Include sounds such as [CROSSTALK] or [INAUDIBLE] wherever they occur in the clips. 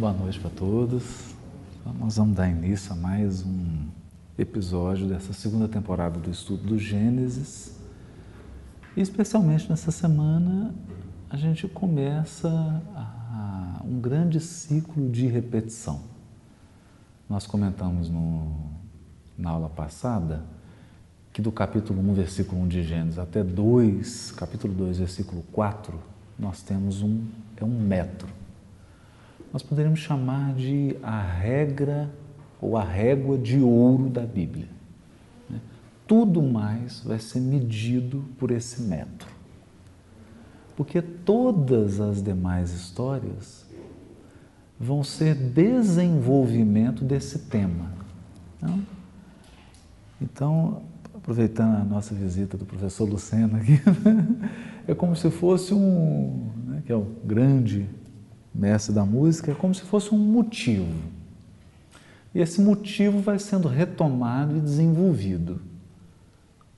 Boa noite para todos. Nós vamos dar início a mais um episódio dessa segunda temporada do estudo do Gênesis. E especialmente nessa semana, a gente começa a, um grande ciclo de repetição. Nós comentamos no, na aula passada que do capítulo 1, versículo 1 de Gênesis até 2, capítulo 2, versículo 4, nós temos um, é um metro nós poderíamos chamar de a regra ou a régua de ouro da Bíblia. Né? Tudo mais vai ser medido por esse metro. Porque todas as demais histórias vão ser desenvolvimento desse tema. Não? Então, aproveitando a nossa visita do professor Lucena aqui, [LAUGHS] é como se fosse um, né, que é o grande mestre da música, é como se fosse um motivo. E esse motivo vai sendo retomado e desenvolvido.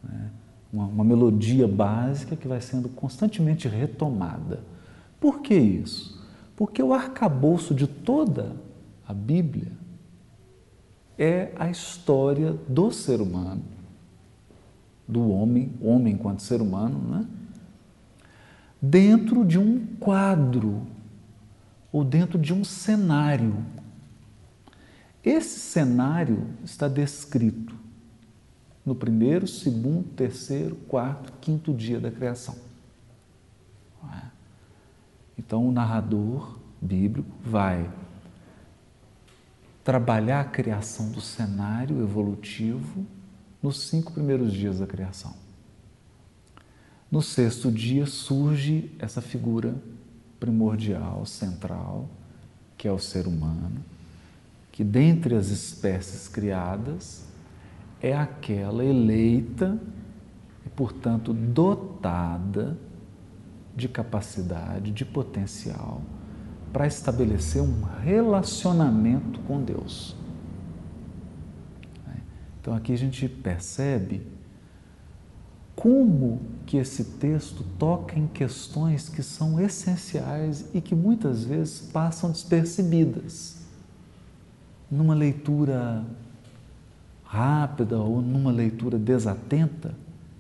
Né? Uma, uma melodia básica que vai sendo constantemente retomada. Por que isso? Porque o arcabouço de toda a Bíblia é a história do ser humano, do homem, homem enquanto ser humano, né? dentro de um quadro ou dentro de um cenário. Esse cenário está descrito no primeiro, segundo, terceiro, quarto, quinto dia da criação. É? Então, o narrador bíblico vai trabalhar a criação do cenário evolutivo nos cinco primeiros dias da criação. No sexto dia surge essa figura primordial, central, que é o ser humano, que dentre as espécies criadas é aquela eleita e, portanto, dotada de capacidade, de potencial para estabelecer um relacionamento com Deus. Então aqui a gente percebe como que esse texto toca em questões que são essenciais e que muitas vezes passam despercebidas. Numa leitura rápida ou numa leitura desatenta,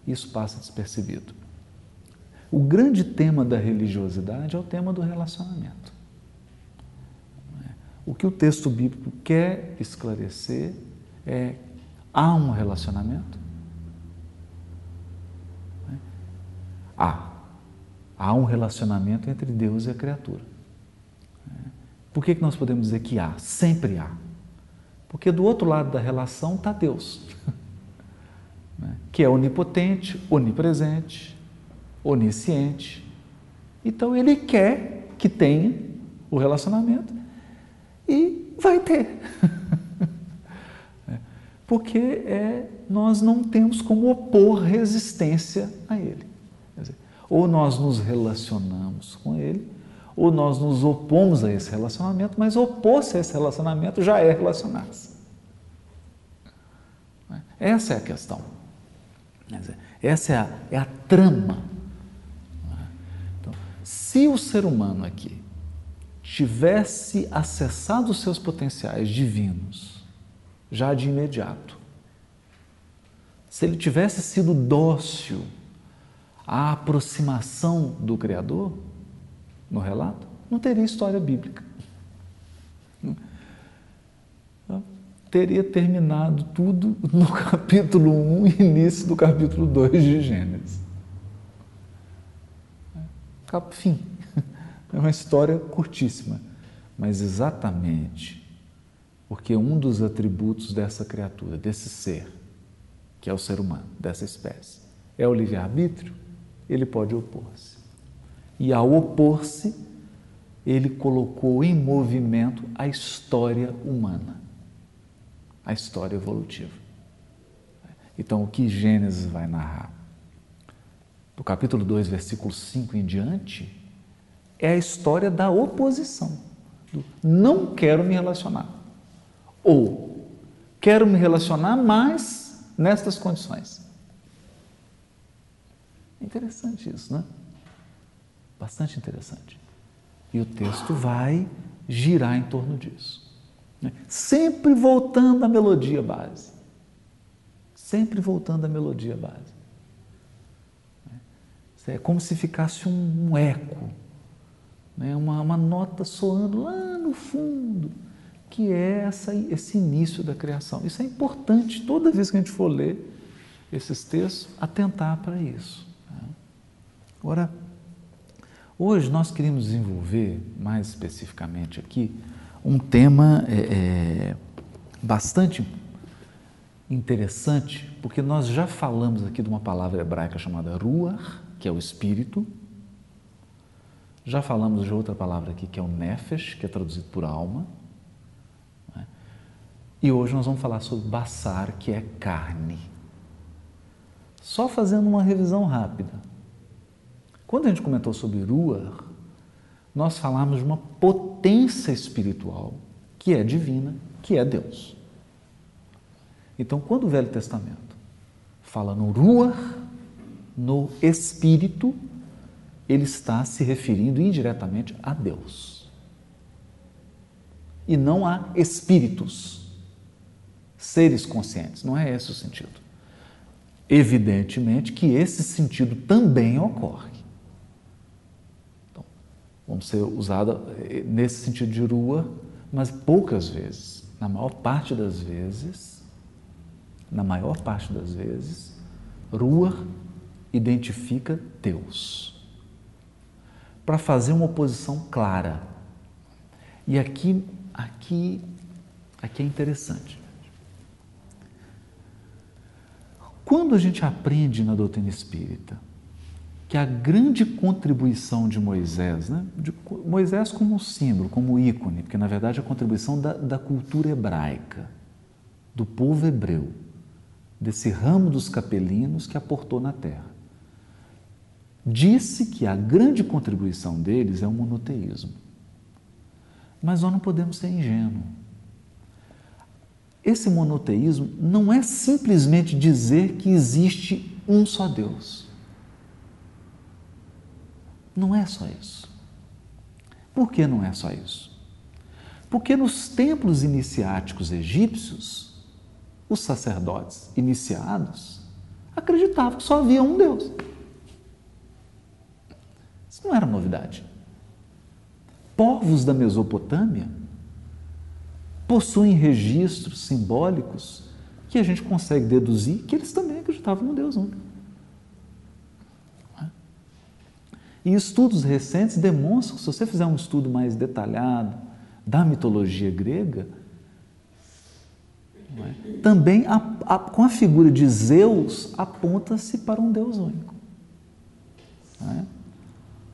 isso passa despercebido. O grande tema da religiosidade é o tema do relacionamento. O que o texto bíblico quer esclarecer é: há um relacionamento? Há. Há um relacionamento entre Deus e a criatura. Por que, que nós podemos dizer que há? Sempre há. Porque do outro lado da relação está Deus, [LAUGHS] né? que é onipotente, onipresente, onisciente. Então ele quer que tenha o relacionamento e vai ter. [LAUGHS] Porque é, nós não temos como opor resistência a ele. Ou nós nos relacionamos com ele, ou nós nos opomos a esse relacionamento, mas opor-se a esse relacionamento já é relacionar-se. Essa é a questão. Essa é a, é a trama. Então, se o ser humano aqui tivesse acessado os seus potenciais divinos já de imediato, se ele tivesse sido dócil a aproximação do Criador no relato, não teria história bíblica. Teria terminado tudo no [LAUGHS] capítulo 1 e início do capítulo 2 de Gênesis. Fim. É uma história curtíssima, mas exatamente porque um dos atributos dessa criatura, desse ser, que é o ser humano, dessa espécie, é o livre-arbítrio, ele pode opor-se. E ao opor-se, ele colocou em movimento a história humana, a história evolutiva. Então, o que Gênesis vai narrar? Do capítulo 2, versículo 5 em diante, é a história da oposição. Do não quero me relacionar. Ou quero me relacionar, mas nestas condições. Interessante isso, né? Bastante interessante. E o texto vai girar em torno disso. Né? Sempre voltando à melodia base. Sempre voltando à melodia base. É como se ficasse um, eco, né? uma, uma nota soando lá no fundo, que é essa, esse início da criação. Isso é importante toda vez que a gente for ler esses textos, atentar para isso. Agora, hoje nós queremos desenvolver, mais especificamente aqui, um tema é, é, bastante interessante, porque nós já falamos aqui de uma palavra hebraica chamada ruach, que é o espírito. Já falamos de outra palavra aqui, que é o nefesh, que é traduzido por alma. Né? E hoje nós vamos falar sobre basar, que é carne. Só fazendo uma revisão rápida. Quando a gente comentou sobre Ruach, nós falamos de uma potência espiritual que é divina, que é Deus. Então, quando o Velho Testamento fala no Ruach, no Espírito, ele está se referindo indiretamente a Deus. E não a espíritos, seres conscientes. Não é esse o sentido. Evidentemente que esse sentido também ocorre. Vamos ser usada eh, nesse sentido de rua, mas poucas vezes. Na maior parte das vezes, na maior parte das vezes, rua identifica Deus. Para fazer uma oposição clara. E aqui, aqui, aqui é interessante. Quando a gente aprende na doutrina espírita que a grande contribuição de Moisés, né, de Moisés como símbolo, como ícone, porque na verdade a contribuição da, da cultura hebraica, do povo hebreu, desse ramo dos capelinos que aportou na terra, disse que a grande contribuição deles é o monoteísmo. Mas nós não podemos ser ingênuos. Esse monoteísmo não é simplesmente dizer que existe um só Deus. Não é só isso. Por que não é só isso? Porque nos templos iniciáticos egípcios, os sacerdotes iniciados acreditavam que só havia um Deus. Isso não era novidade. Povos da Mesopotâmia possuem registros simbólicos que a gente consegue deduzir que eles também acreditavam no Deus único. E estudos recentes demonstram que, se você fizer um estudo mais detalhado da mitologia grega, é? também a, a, com a figura de Zeus aponta-se para um Deus único. É?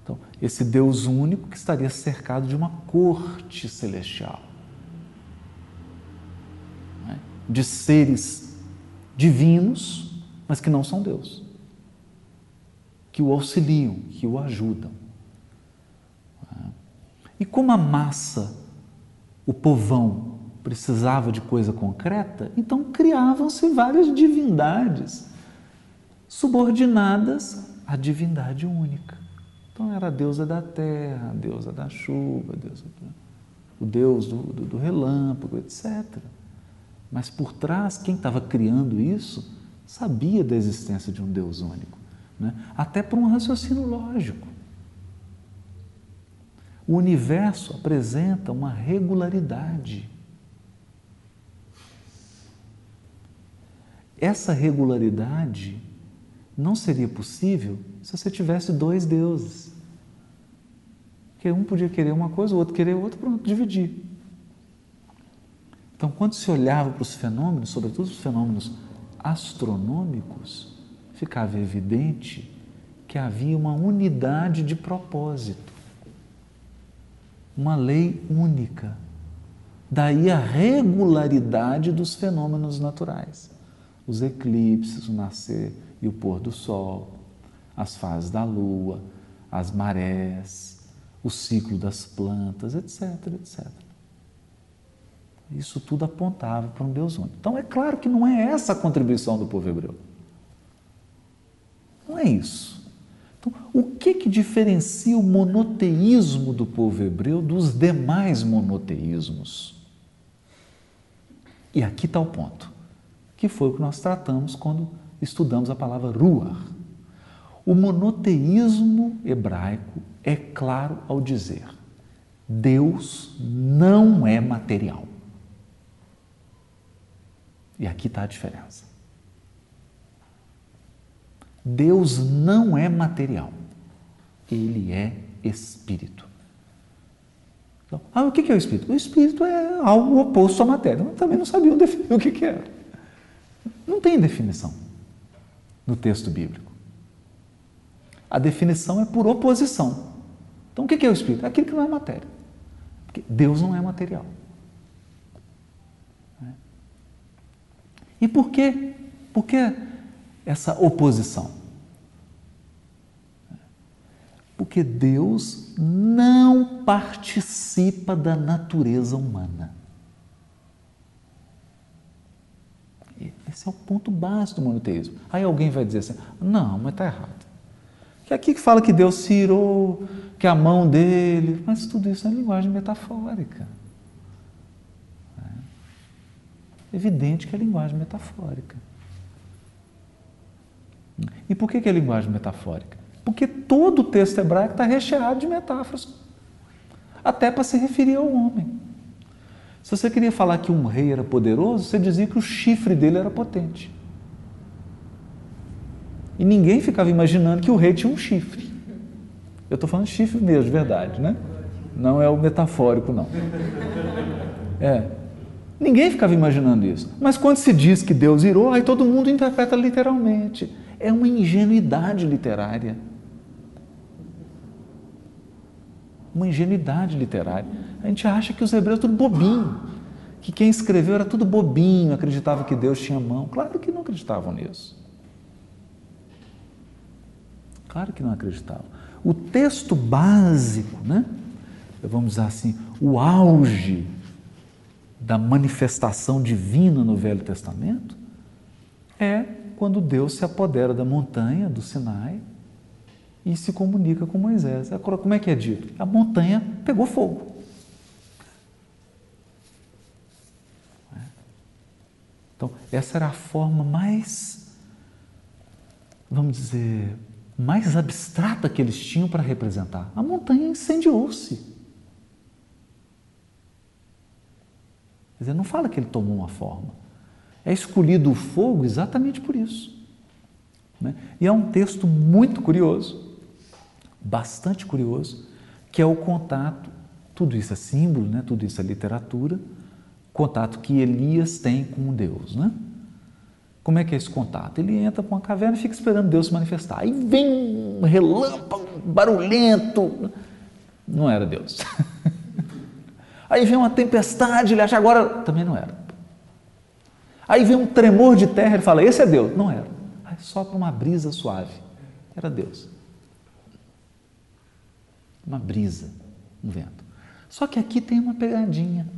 Então, esse Deus único que estaria cercado de uma corte celestial de seres divinos, mas que não são Deus, que o auxiliam, que o ajudam. E como a massa, o povão, precisava de coisa concreta, então criavam-se várias divindades subordinadas à divindade única. Então era a deusa da terra, a deusa da chuva, deusa do, o deus do, do, do relâmpago, etc. Mas por trás, quem estava criando isso sabia da existência de um Deus único, né? até por um raciocínio lógico. O universo apresenta uma regularidade. Essa regularidade não seria possível se você tivesse dois deuses. Porque um podia querer uma coisa, o outro querer outra, pronto, dividir. Então, quando se olhava para os fenômenos, sobretudo os fenômenos astronômicos, ficava evidente que havia uma unidade de propósito, uma lei única. Daí a regularidade dos fenômenos naturais. Os eclipses, o nascer e o pôr do sol, as fases da lua, as marés, o ciclo das plantas, etc, etc. Isso tudo apontava para um Deus único. Então é claro que não é essa a contribuição do povo hebreu. Não é isso. Então, o que, que diferencia o monoteísmo do povo hebreu dos demais monoteísmos? E aqui está o ponto, que foi o que nós tratamos quando estudamos a palavra ruach. O monoteísmo hebraico é claro ao dizer: Deus não é material. E aqui está a diferença. Deus não é material, ele é espírito. Então, ah, o que é o espírito? O espírito é algo oposto à matéria. Eu também não sabiam definir o que era. Não tem definição no texto bíblico. A definição é por oposição. Então, o que é o espírito? É aquilo que não é matéria. Porque Deus não é material. E por quê? Por que essa oposição? Porque Deus não participa da natureza humana. Esse é o ponto básico do monoteísmo. Aí alguém vai dizer assim: não, mas está errado. Que aqui que fala que Deus se irou, que a mão dele, mas tudo isso é linguagem metafórica. É evidente que é linguagem metafórica. E por que é linguagem metafórica? Porque todo o texto hebraico está recheado de metáforas, até para se referir ao homem. Se você queria falar que um rei era poderoso, você dizia que o chifre dele era potente. E ninguém ficava imaginando que o rei tinha um chifre. Eu estou falando chifre mesmo, de verdade, né? Não é o metafórico, não. É. Ninguém ficava imaginando isso. Mas quando se diz que Deus irou, aí todo mundo interpreta literalmente. É uma ingenuidade literária. Uma ingenuidade literária. A gente acha que os hebreus tudo bobinho, que quem escreveu era tudo bobinho, acreditava que Deus tinha mão. Claro que não acreditavam nisso. Claro que não acreditavam. O texto básico, né? vamos dizer assim, o auge da manifestação divina no Velho Testamento é quando Deus se apodera da montanha do Sinai e se comunica com Moisés. Agora, como é que é dito? A montanha pegou fogo. Então, essa era a forma mais, vamos dizer, mais abstrata que eles tinham para representar. A montanha incendiou-se. Quer dizer, não fala que ele tomou uma forma. É escolhido o fogo exatamente por isso. Né? E é um texto muito curioso, bastante curioso, que é o contato, tudo isso é símbolo, né? tudo isso é literatura, contato que Elias tem com Deus. Né? Como é que é esse contato? Ele entra para uma caverna e fica esperando Deus se manifestar. Aí vem um relâmpago barulhento. Não era Deus. [LAUGHS] Aí vem uma tempestade, ele acha agora. Também não era. Aí vem um tremor de terra, ele fala: Esse é Deus. Não era. Aí sopra uma brisa suave. Era Deus. Uma brisa, um vento. Só que aqui tem uma pegadinha.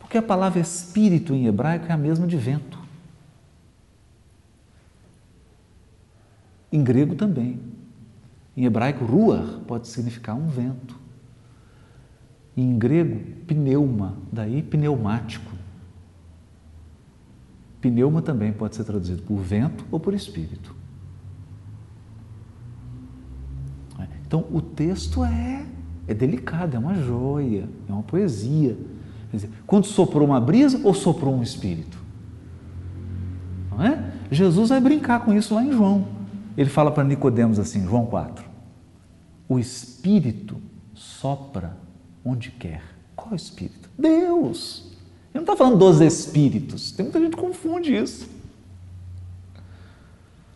Porque a palavra espírito em hebraico é a mesma de vento. Em grego também. Em hebraico, ruar pode significar um vento. Em grego, pneuma, daí pneumático. Pneuma também pode ser traduzido por vento ou por espírito. Então, o texto é, é delicado, é uma joia, é uma poesia. Dizer, quando soprou uma brisa ou soprou um espírito? Não é? Jesus vai brincar com isso lá em João. Ele fala para Nicodemos assim, João 4. O espírito sopra onde quer. Qual espírito? Deus. Ele não está falando dos espíritos. Tem muita gente que confunde isso.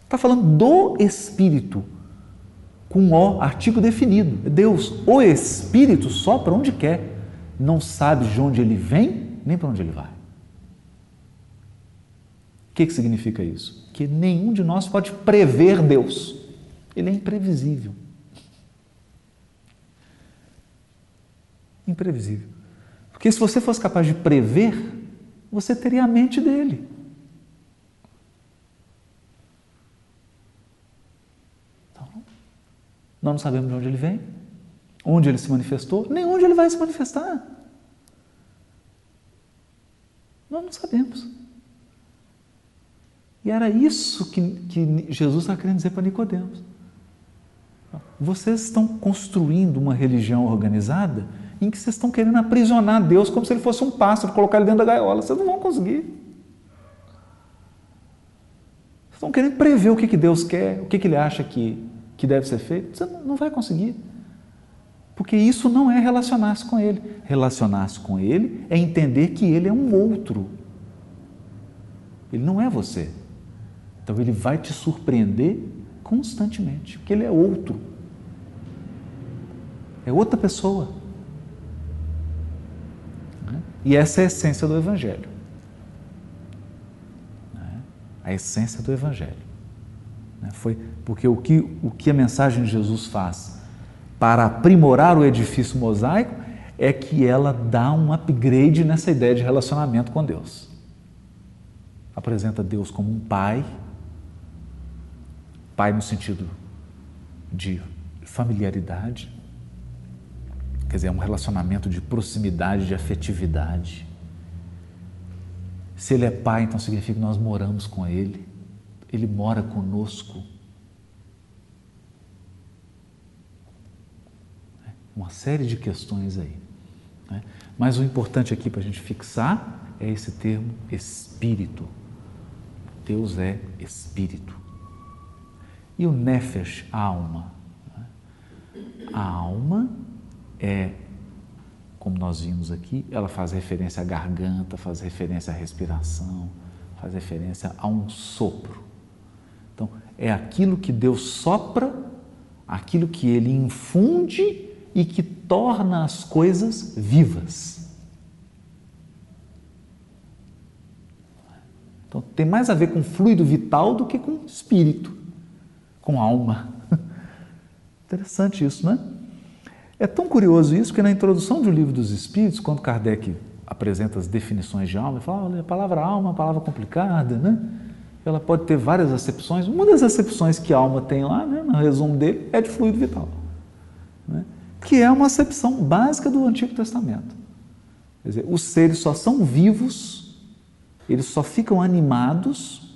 Está falando do espírito com o artigo definido. Deus, o espírito sopra onde quer não sabe de onde ele vem nem para onde ele vai. O que, que significa isso? Que nenhum de nós pode prever Deus. Ele é imprevisível. Imprevisível. Porque se você fosse capaz de prever, você teria a mente dele. Nós não sabemos de onde ele vem, onde ele se manifestou, nem onde ele vai se manifestar. Nós não sabemos. E era isso que, que Jesus está querendo dizer para Nicodemos. Vocês estão construindo uma religião organizada em que vocês estão querendo aprisionar Deus como se ele fosse um pássaro, colocar ele dentro da gaiola. Vocês não vão conseguir. Vocês estão querendo prever o que, que Deus quer, o que, que ele acha que, que deve ser feito. Você não vai conseguir. Porque isso não é relacionar-se com Ele. Relacionar-se com Ele é entender que Ele é um outro. Ele não é você. Então Ele vai te surpreender constantemente, porque Ele é outro. É outra pessoa. Né? E essa é a essência do Evangelho. Né? A essência do Evangelho. Né? Foi porque o que, o que a mensagem de Jesus faz para aprimorar o edifício mosaico é que ela dá um upgrade nessa ideia de relacionamento com Deus. Apresenta Deus como um pai, pai no sentido de familiaridade, quer dizer, é um relacionamento de proximidade, de afetividade. Se ele é pai, então significa que nós moramos com ele, ele mora conosco. Uma série de questões aí. Né? Mas o importante aqui para a gente fixar é esse termo espírito. Deus é espírito. E o nefesh, alma. Né? A alma é, como nós vimos aqui, ela faz referência à garganta, faz referência à respiração, faz referência a um sopro. É aquilo que Deus sopra, aquilo que Ele infunde e que torna as coisas vivas. Então, tem mais a ver com fluido vital do que com espírito, com alma. [LAUGHS] Interessante isso, né? É tão curioso isso que na introdução do livro dos Espíritos, quando Kardec apresenta as definições de alma, ele fala: olha, a palavra alma é uma palavra complicada, né? Ela pode ter várias acepções. Uma das acepções que a alma tem lá, né, no resumo dele, é de fluido vital. Né? que é uma acepção básica do Antigo Testamento. Quer dizer, os seres só são vivos, eles só ficam animados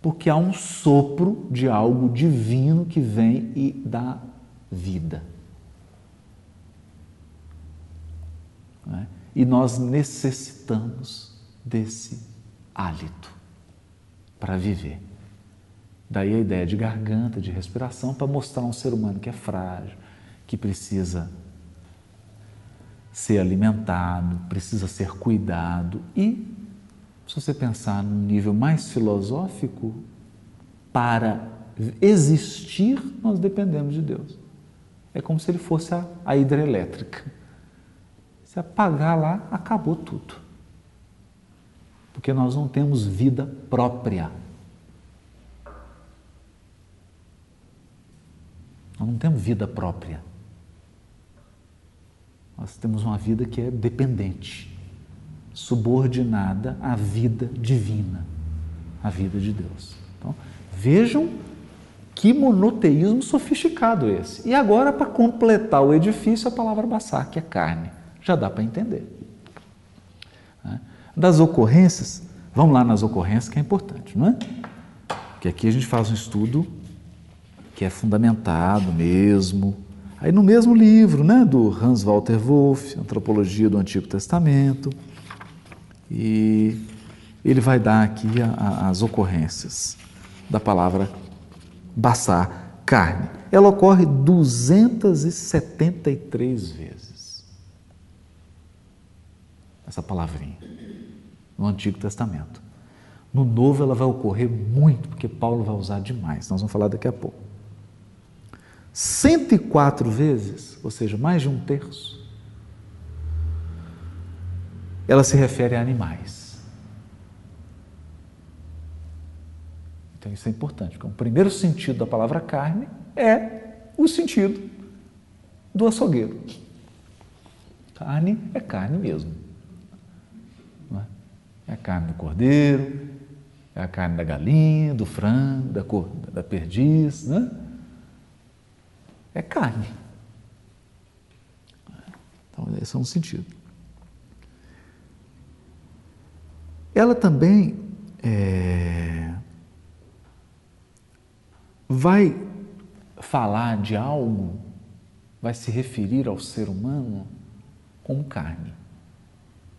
porque há um sopro de algo divino que vem e dá vida. É? E nós necessitamos desse hálito para viver. Daí a ideia de garganta, de respiração, para mostrar um ser humano que é frágil, que precisa ser alimentado, precisa ser cuidado e, se você pensar num nível mais filosófico, para existir nós dependemos de Deus. É como se ele fosse a, a hidrelétrica. Se apagar lá, acabou tudo. Porque nós não temos vida própria. Nós não temos vida própria. Nós temos uma vida que é dependente, subordinada à vida divina, à vida de Deus. Então, vejam que monoteísmo sofisticado esse. E agora, para completar o edifício, a palavra que é carne. Já dá para entender. Das ocorrências, vamos lá nas ocorrências, que é importante, não é? Porque aqui a gente faz um estudo que é fundamentado mesmo, Aí no mesmo livro, né, do Hans Walter Wolff, Antropologia do Antigo Testamento, e ele vai dar aqui a, a, as ocorrências da palavra baçar, carne. Ela ocorre 273 vezes. Essa palavrinha no Antigo Testamento. No Novo ela vai ocorrer muito, porque Paulo vai usar demais. Nós vamos falar daqui a pouco. 104 vezes, ou seja, mais de um terço, ela se refere a animais. Então isso é importante, porque o primeiro sentido da palavra carne é o sentido do açougueiro. Carne é carne mesmo. É? a carne do cordeiro, é a carne da galinha, do frango, da, cor, da perdiz, né? é carne. Então, esse é um sentido. Ela também é, vai falar de algo, vai se referir ao ser humano como carne.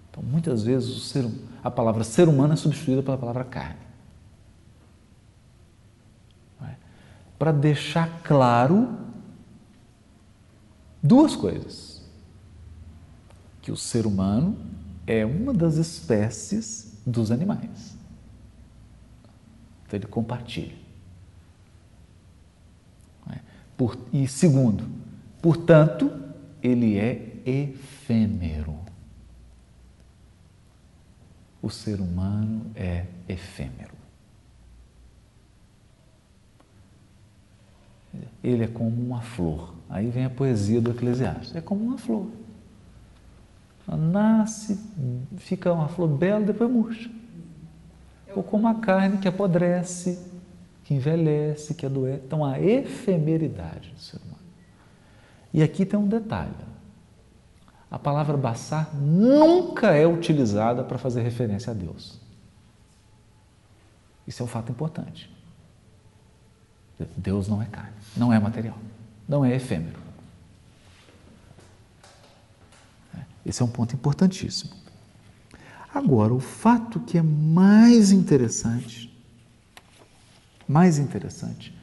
Então, muitas vezes ser, a palavra ser humano é substituída pela palavra carne. É? Para deixar claro duas coisas: que o ser humano é uma das espécies dos animais. Então, ele compartilha. É? Por, e segundo, portanto, ele é efêmero. O ser humano é efêmero. Ele é como uma flor. Aí vem a poesia do Eclesiastes. É como uma flor. Ela nasce, fica uma flor bela, depois murcha. Ou como a carne que apodrece, que envelhece, que adoece. Então, a efemeridade do ser humano. E aqui tem um detalhe. A palavra baçar nunca é utilizada para fazer referência a Deus. Isso é um fato importante. Deus não é carne, não é material, não é efêmero. Esse é um ponto importantíssimo. Agora, o fato que é mais interessante, mais interessante,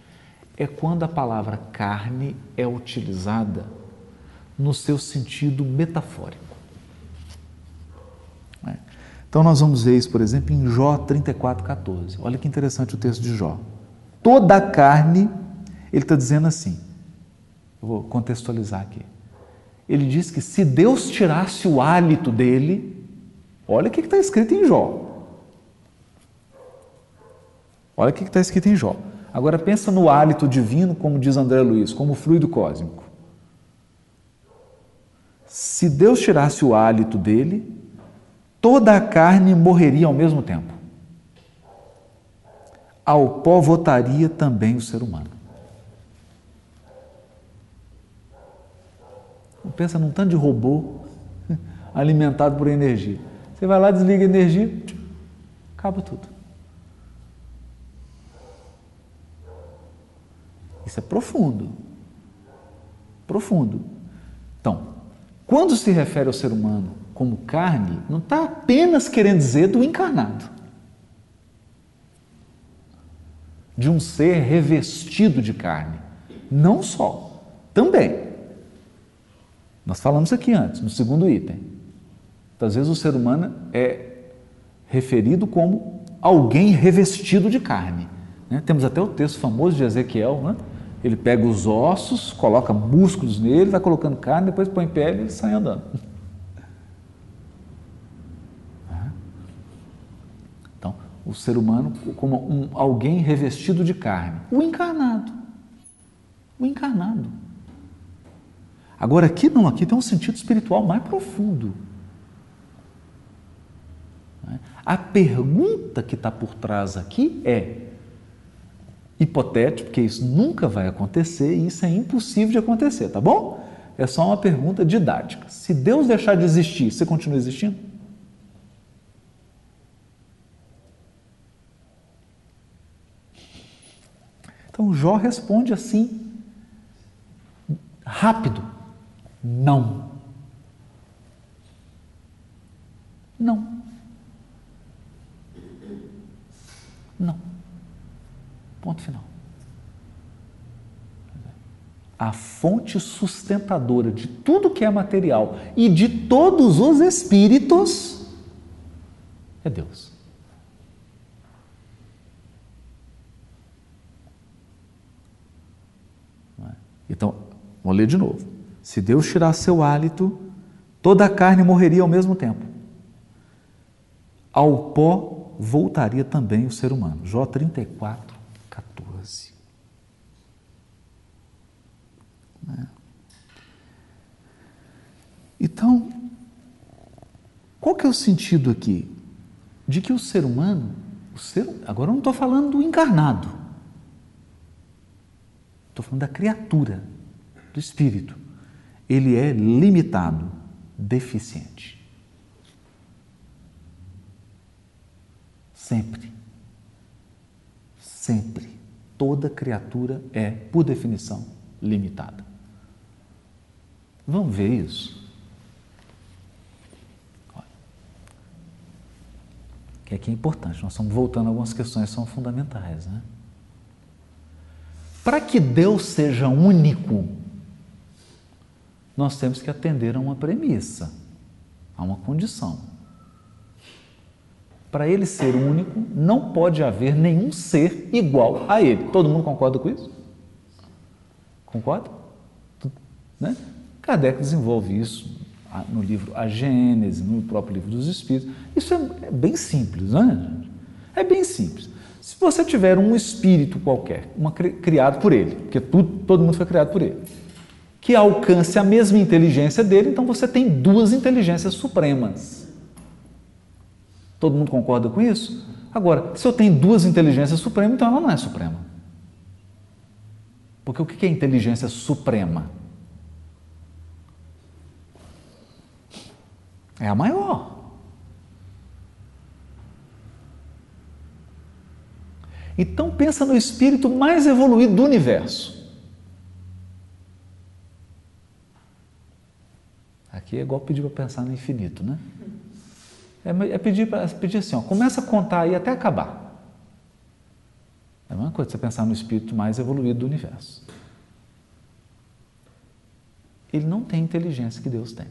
é quando a palavra carne é utilizada no seu sentido metafórico. É. Então, nós vamos ver isso, por exemplo, em Jó 34,14. Olha que interessante o texto de Jó. Toda a carne, ele está dizendo assim, eu vou contextualizar aqui. Ele diz que se Deus tirasse o hálito dele, olha o que está escrito em Jó. Olha o que está escrito em Jó. Agora pensa no hálito divino, como diz André Luiz, como fluido cósmico. Se Deus tirasse o hálito dele, toda a carne morreria ao mesmo tempo. Ao pó votaria também o ser humano. Pensa num tanto de robô [LAUGHS] alimentado por energia. Você vai lá, desliga a energia, acaba tudo. Isso é profundo. Profundo. Quando se refere ao ser humano como carne, não está apenas querendo dizer do encarnado, de um ser revestido de carne. Não só, também. Nós falamos aqui antes, no segundo item. Então, às vezes o ser humano é referido como alguém revestido de carne. Né? Temos até o texto famoso de Ezequiel, né? Ele pega os ossos, coloca músculos nele, vai colocando carne, depois põe pele e sai andando. [LAUGHS] Então, o ser humano como um, alguém revestido de carne. O encarnado. O encarnado. Agora, aqui não, aqui tem um sentido espiritual mais profundo. A pergunta que está por trás aqui é: hipotético, porque isso nunca vai acontecer e isso é impossível de acontecer, tá bom? É só uma pergunta didática. Se Deus deixar de existir, você continua existindo? Então Jó responde assim, rápido: não. Não. Não. Ponto final. A fonte sustentadora de tudo que é material e de todos os espíritos é Deus. É? Então, vamos ler de novo. Se Deus tirasse seu hálito, toda a carne morreria ao mesmo tempo. Ao pó voltaria também o ser humano. Jó 34, 14. Né? Então, qual que é o sentido aqui? De que o ser humano, o ser, agora eu não estou falando do encarnado, estou falando da criatura. do espírito, ele é limitado, deficiente. Sempre. Sempre. Toda criatura é, por definição, limitada. Vamos ver isso? Que aqui é importante, nós estamos voltando a algumas questões que são fundamentais. Né? Para que Deus seja único, nós temos que atender a uma premissa, a uma condição. Para ele ser único, não pode haver nenhum ser igual a ele. Todo mundo concorda com isso? Concorda? Né? Kardec desenvolve isso no livro A Gênese, no próprio livro dos Espíritos. Isso é, é bem simples, né? É bem simples. Se você tiver um espírito qualquer, uma, criado por ele, porque tudo, todo mundo foi criado por ele, que alcance a mesma inteligência dele, então você tem duas inteligências supremas. Todo mundo concorda com isso? Agora, se eu tenho duas inteligências supremas, então ela não é suprema. Porque o que é inteligência suprema? É a maior. Então pensa no espírito mais evoluído do universo. Aqui é igual pedir para pensar no infinito, né? É, é pedir, pedir assim, ó, começa a contar aí até acabar. É a mesma coisa você pensar no espírito mais evoluído do universo. Ele não tem inteligência que Deus tem.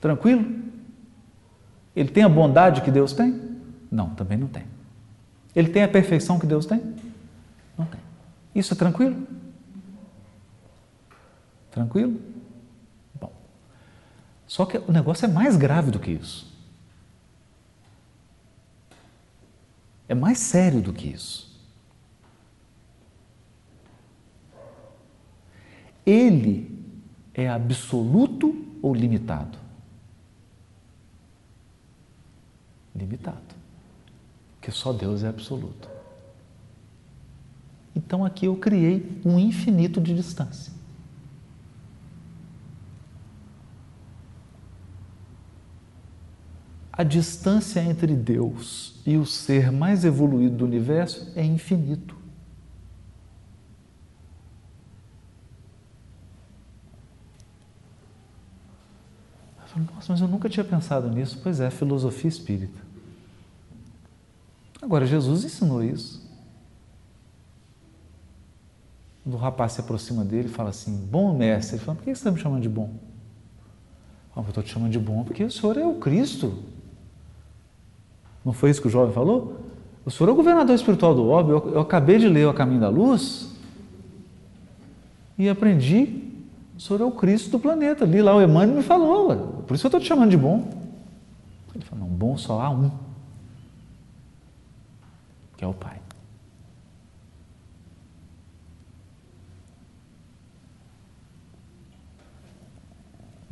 Tranquilo? Ele tem a bondade que Deus tem? Não, também não tem. Ele tem a perfeição que Deus tem? Não tem. Isso é tranquilo? Tranquilo? Bom. Só que o negócio é mais grave do que isso. É mais sério do que isso. Ele é absoluto ou limitado? Limitado, porque só Deus é absoluto. Então aqui eu criei um infinito de distância. A distância entre Deus e o ser mais evoluído do universo é infinito. Eu falei, nossa, mas eu nunca tinha pensado nisso. Pois é, filosofia espírita. Agora, Jesus ensinou isso. O rapaz se aproxima dele e fala assim: Bom mestre, ele fala: Por que você está me chamando de bom? Ah, eu estou te chamando de bom porque o senhor é o Cristo. Não foi isso que o jovem falou? O senhor é o governador espiritual do orbe. Eu, eu acabei de ler o Caminho da Luz e aprendi. O senhor é o Cristo do planeta. Li lá o Emmanuel me falou. Por isso eu estou te chamando de bom. Ele falou: Não, bom só há um. Que é o Pai.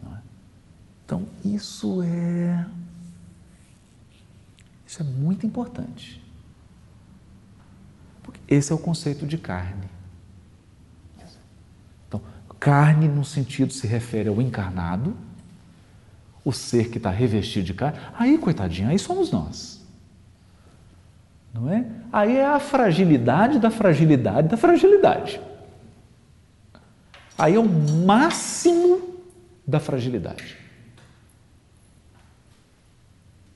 É? Então, isso é. Isso é muito importante. Porque esse é o conceito de carne. Então, carne, no sentido, se refere ao encarnado, o ser que está revestido de carne. Aí, coitadinho, aí somos nós não é? Aí é a fragilidade da fragilidade da fragilidade. Aí é o máximo da fragilidade.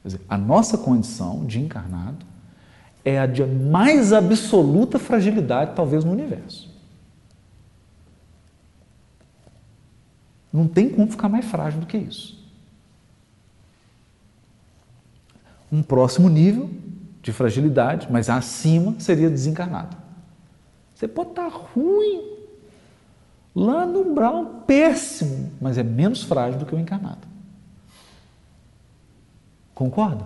Quer dizer, a nossa condição de encarnado é a de mais absoluta fragilidade, talvez, no universo. Não tem como ficar mais frágil do que isso. Um próximo nível de fragilidade, mas acima seria desencarnado. Você pode estar ruim, lá no umbral, péssimo, mas é menos frágil do que o encarnado. Concorda?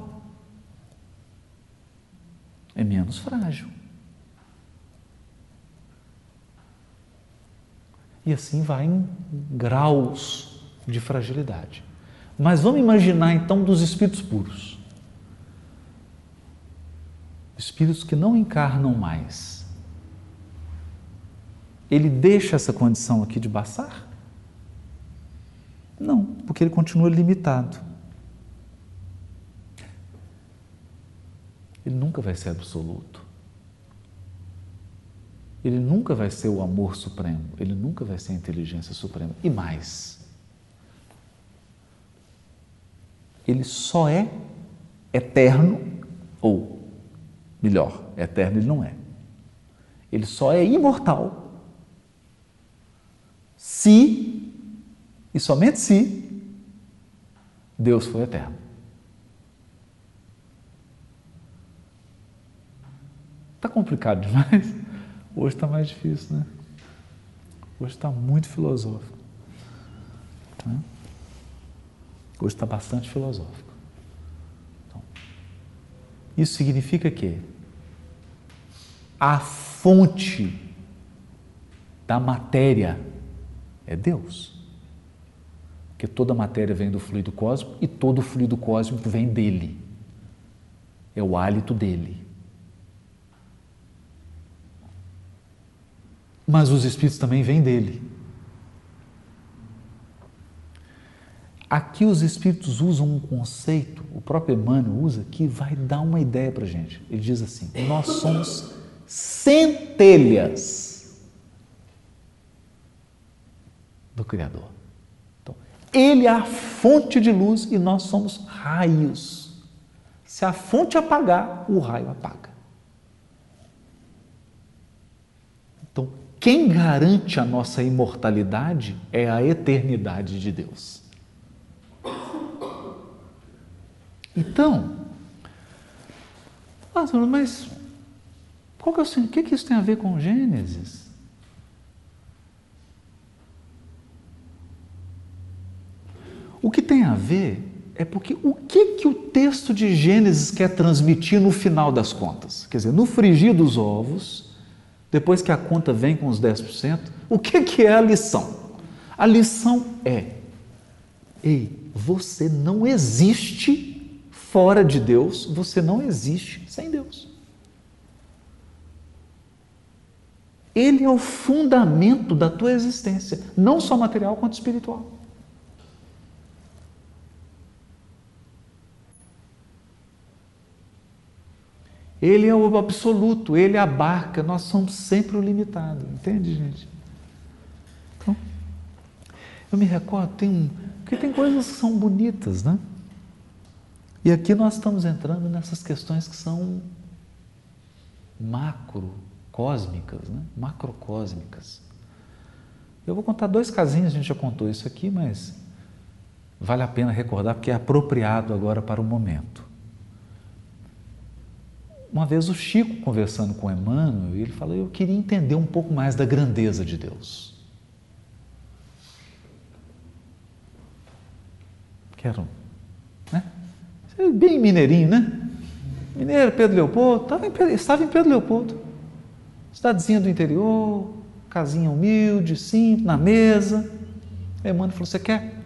É menos frágil. E assim vai em graus de fragilidade. Mas vamos imaginar então dos espíritos puros espíritos que não encarnam mais. ele deixa essa condição aqui de Bassar? Não, porque ele continua limitado. Ele nunca vai ser absoluto. Ele nunca vai ser o amor supremo, ele nunca vai ser a inteligência suprema. E mais, ele só é eterno, ou melhor, eterno ele não é. Ele só é imortal se, e somente se, Deus foi eterno. Está complicado demais? [LAUGHS] Hoje está mais difícil, né? Hoje está muito filosófico. Né? Hoje está bastante filosófico. Então, isso significa que a fonte da matéria é Deus. Porque toda matéria vem do fluido cósmico e todo fluido cósmico vem dele. É o hálito dele. mas os espíritos também vêm dele. Aqui os espíritos usam um conceito, o próprio Emmanuel usa, que vai dar uma ideia para gente. Ele diz assim: nós somos centelhas do Criador. Então, ele é a fonte de luz e nós somos raios. Se a fonte apagar, o raio apaga. Quem garante a nossa imortalidade é a eternidade de Deus. Então, mas qual que é o, o que, que isso tem a ver com Gênesis? O que tem a ver é porque o que, que o texto de Gênesis quer transmitir no final das contas? Quer dizer, no frigir dos ovos, depois que a conta vem com os 10%, o que, que é a lição? A lição é: ei, você não existe fora de Deus, você não existe sem Deus. Ele é o fundamento da tua existência, não só material quanto espiritual. Ele é o absoluto, ele abarca, nós somos sempre o limitado, entende, gente? Então, eu me recordo, tem um, porque tem coisas que são bonitas, né? E aqui nós estamos entrando nessas questões que são macrocósmicas, né? macrocósmicas. Eu vou contar dois casinhos, a gente já contou isso aqui, mas vale a pena recordar porque é apropriado agora para o momento. Uma vez o Chico conversando com Emmanuel, ele falou: Eu queria entender um pouco mais da grandeza de Deus. Quero, né? Bem mineirinho, né? Mineiro, Pedro Leopoldo, estava em Pedro Leopoldo, cidadezinha do interior, casinha humilde, simples, na mesa. Emmanuel falou: Você quer?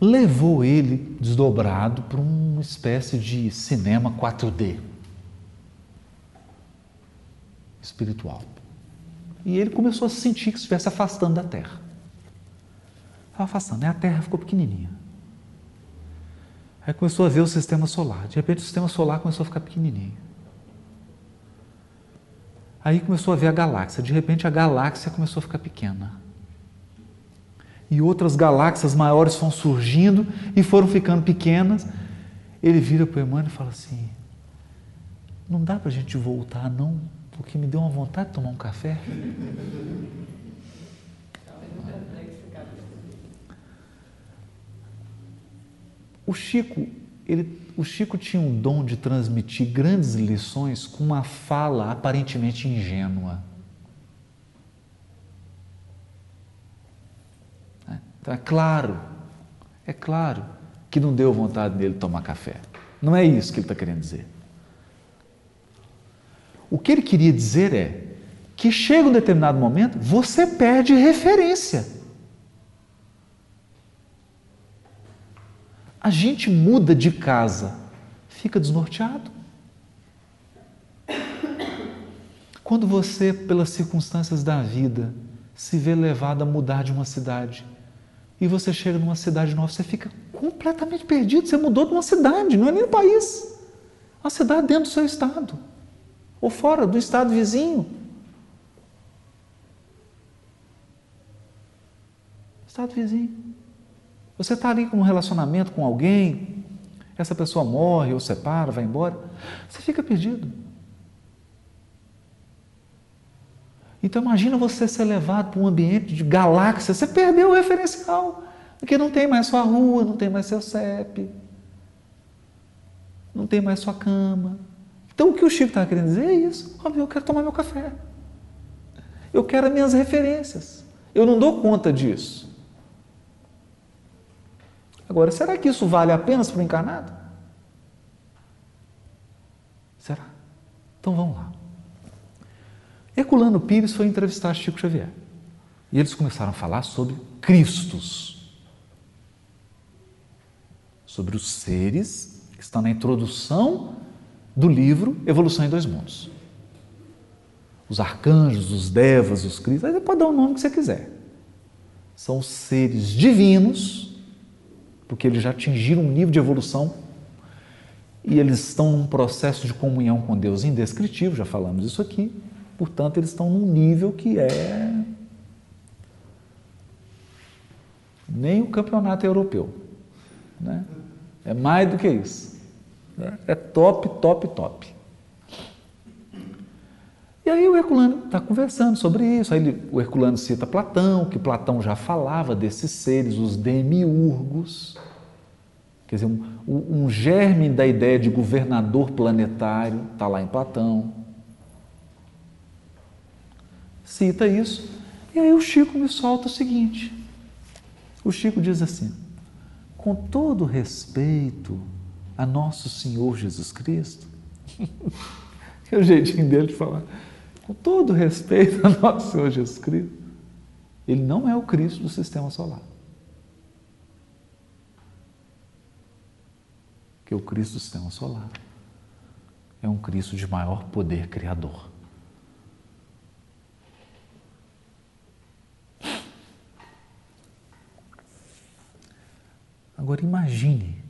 levou ele desdobrado para uma espécie de cinema 4D espiritual. E ele começou a sentir que estivesse afastando da Terra. Estava afastando, e a Terra ficou pequenininha. Aí começou a ver o sistema solar. De repente o sistema solar começou a ficar pequenininho. Aí começou a ver a galáxia. De repente a galáxia começou a ficar pequena e outras galáxias maiores foram surgindo e foram ficando pequenas. Ele vira para o Emmanuel e fala assim: Não dá para a gente voltar, não, porque me deu uma vontade de tomar um café. O Chico, ele, o Chico tinha um dom de transmitir grandes lições com uma fala aparentemente ingênua. Então é claro, é claro que não deu vontade dele tomar café. Não é isso que ele está querendo dizer. O que ele queria dizer é que chega um determinado momento, você perde referência. A gente muda de casa, fica desnorteado. Quando você, pelas circunstâncias da vida, se vê levado a mudar de uma cidade e você chega numa cidade nova, você fica completamente perdido. Você mudou de uma cidade, não é nem um país. Uma cidade dentro do seu estado ou fora do estado vizinho. Estado vizinho. Você está ali com um relacionamento com alguém, essa pessoa morre ou separa, vai embora, você fica perdido. Então imagina você ser levado para um ambiente de galáxia, você perdeu o referencial, porque não tem mais sua rua, não tem mais seu CEP, não tem mais sua cama. Então o que o Chico está querendo dizer é isso. Eu quero tomar meu café. Eu quero as minhas referências. Eu não dou conta disso. Agora, será que isso vale apenas para o encarnado? Será? Então vamos lá. Herculano Pires foi entrevistar Chico Xavier. E eles começaram a falar sobre Cristos. Sobre os seres que estão na introdução do livro Evolução em Dois Mundos. Os arcanjos, os devas, os cristos, aí você pode dar o nome que você quiser. São os seres divinos porque eles já atingiram um nível de evolução e eles estão num processo de comunhão com Deus indescritível, já falamos isso aqui. Portanto, eles estão num nível que é nem o campeonato europeu, né? É mais do que isso. É top, top, top. E aí o Herculano está conversando sobre isso. Aí ele, o Herculano cita Platão, que Platão já falava desses seres, os demiurgos. Quer dizer, um, um germe da ideia de governador planetário está lá em Platão. Cita isso. E aí o Chico me solta o seguinte. O Chico diz assim: com todo respeito a nosso Senhor Jesus Cristo, é [LAUGHS] o jeitinho dele de falar com todo respeito a nosso Senhor Jesus Cristo, ele não é o Cristo do sistema solar. Que o Cristo do sistema solar é um Cristo de maior poder criador. Agora imagine,